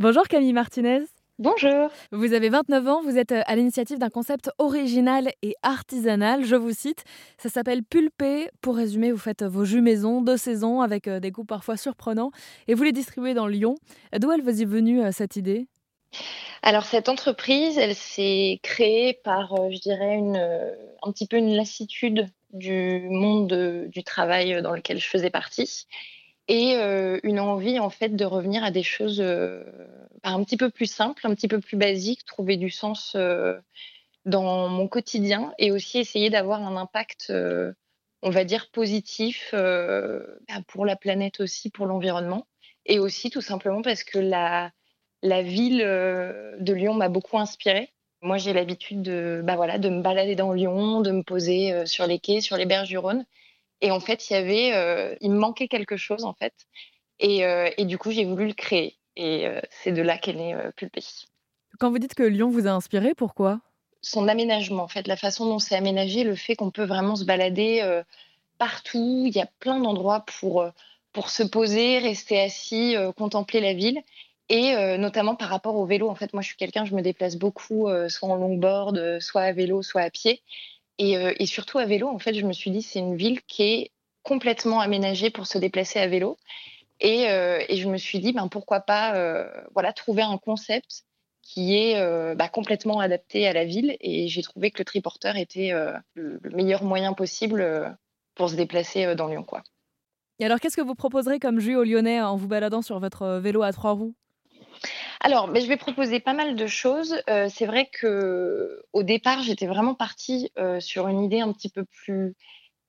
Bonjour Camille Martinez. Bonjour. Vous avez 29 ans, vous êtes euh, à l'initiative d'un concept original et artisanal, je vous cite. Ça s'appelle Pulpé. Pour résumer, vous faites vos jus maison de saison avec euh, des goûts parfois surprenants et vous les distribuez dans Lyon. D'où elle vous est venue euh, cette idée? Alors cette entreprise, elle s'est créée par, je dirais, une, un petit peu une lassitude du monde du travail dans lequel je faisais partie et une envie en fait de revenir à des choses un petit peu plus simples, un petit peu plus basiques, trouver du sens dans mon quotidien et aussi essayer d'avoir un impact, on va dire, positif bah, pour la planète aussi, pour l'environnement. Et aussi tout simplement parce que la, la ville de Lyon m'a beaucoup inspirée. Moi, j'ai l'habitude de, bah voilà, de me balader dans Lyon, de me poser sur les quais, sur les berges du Rhône. Et en fait, il y avait, euh, il me manquait quelque chose en fait. Et, euh, et du coup, j'ai voulu le créer. Et euh, c'est de là qu'est né Pulpé. Quand vous dites que Lyon vous a inspiré, pourquoi? Son aménagement, en fait, la façon dont c'est aménagé, le fait qu'on peut vraiment se balader partout. Il y a plein d'endroits pour, pour se poser, rester assis, contempler la ville. Et notamment par rapport au vélo. En fait, moi, je suis quelqu'un, je me déplace beaucoup, soit en longboard, soit à vélo, soit à pied. Euh, et, surtout à vélo, en fait, je me suis dit, c'est une ville qui est complètement aménagée pour se déplacer à vélo. Et, euh, je me suis dit, ben, pourquoi pas euh, voilà, trouver un concept qui est bah, complètement adapté à la ville. Et j'ai trouvé que le triporteur était le, meilleur moyen possible pour se déplacer dans Lyon. Et alors, qu'est-ce que vous proposerez comme jus au Lyonnais en vous baladant sur votre vélo à trois roues? Alors, mais je vais proposer pas mal de choses. Euh, c'est vrai que au départ, j'étais vraiment partie euh, sur une idée un petit peu plus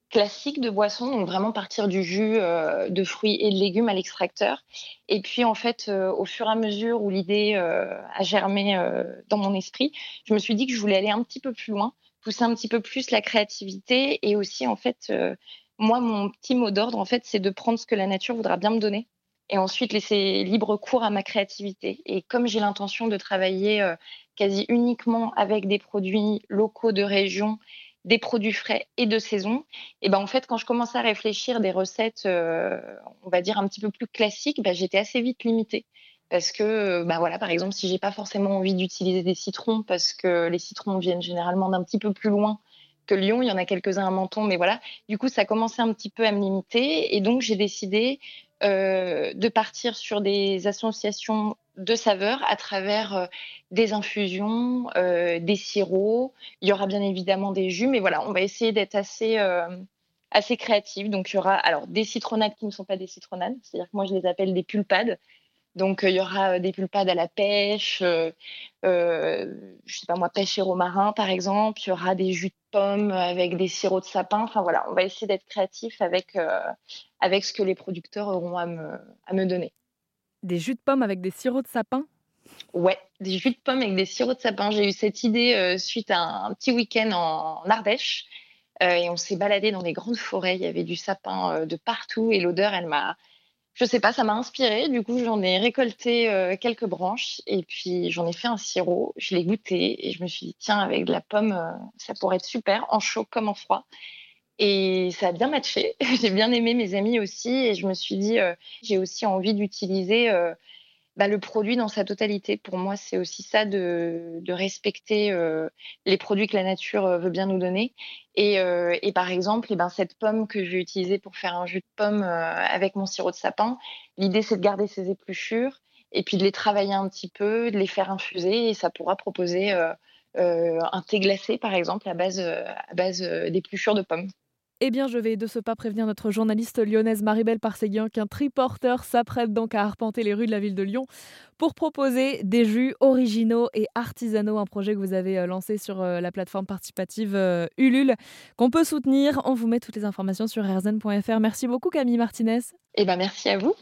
classique de boisson, donc vraiment partir du jus euh, de fruits et de légumes à l'extracteur. Et puis en fait, au fur et à mesure où l'idée a germé dans mon esprit, je me suis dit que je voulais aller un petit peu plus loin, pousser un petit peu plus la créativité et aussi en fait, moi mon petit mot d'ordre en fait, c'est de prendre ce que la nature voudra bien me donner et ensuite laisser libre cours à ma créativité. Et comme j'ai l'intention de travailler euh, quasi uniquement avec des produits locaux de région, des produits frais et de saison, et ben en fait quand je commençais à réfléchir des recettes, euh, on va dire un petit peu plus classiques, ben, j'étais assez vite limitée parce que ben voilà par exemple si j'ai pas forcément envie d'utiliser des citrons parce que les citrons viennent généralement d'un petit peu plus loin que Lyon, il y en a quelques-uns à Menton, mais voilà. Du coup, ça commençait un petit peu à me limiter. Et donc, j'ai décidé euh, de partir sur des associations de saveurs à travers euh, des infusions, euh, des sirops. Il y aura bien évidemment des jus, mais voilà, on va essayer d'être assez assez créatif. Donc il y aura alors des citronnades qui ne sont pas des citronnades, c'est-à-dire que moi je les appelle des pulpades. Donc il y aura des pulpades à la pêche, euh, je sais pas moi pêche et romarin par exemple. Il y aura des jus de pommes avec des sirops de sapin. Enfin voilà, on va essayer d'être créatif avec avec ce que les producteurs auront à me, à me donner. Des jus de pommes avec des sirops de sapin? Ouais, des jus de pommes avec des sirops de sapin. J'ai eu cette idée euh, suite à un, petit week-end en, Ardèche. Euh, et on s'est baladé dans les grandes forêts. Il y avait du sapin euh, de partout et l'odeur, elle m'a. Je sais pas, ça m'a inspiré. Du coup, j'en ai récolté quelques branches et puis j'en ai fait un sirop. Je l'ai goûté et je me suis dit, tiens, avec de la pomme, ça pourrait être super, en chaud comme en froid. Et ça a bien matché. j'ai bien aimé mes amis aussi. Et je me suis dit, euh, j'ai aussi envie d'utiliser euh, bah, le produit dans sa totalité. Pour moi, c'est aussi ça de, de respecter euh, les produits que la nature veut bien nous donner. Et, et par exemple, et eh ben, cette pomme que je vais utiliser pour faire un jus de pomme avec mon sirop de sapin, l'idée, c'est de garder ses épluchures et puis de les travailler un petit peu, de les faire infuser. Et ça pourra proposer un thé glacé, par exemple, à base, à base d'épluchures de pommes. Eh bien, je vais de ce pas prévenir notre journaliste lyonnaise Maribel Parseguin qu'un triporteur s'apprête donc à arpenter les rues de la ville de Lyon pour proposer des jus originaux et artisanaux, un projet que vous avez euh, lancé sur euh, la plateforme participative euh, Ulule, qu'on peut soutenir. On vous met toutes les informations sur rzn.fr. Merci beaucoup Camille Martinez. Eh ben, merci à vous.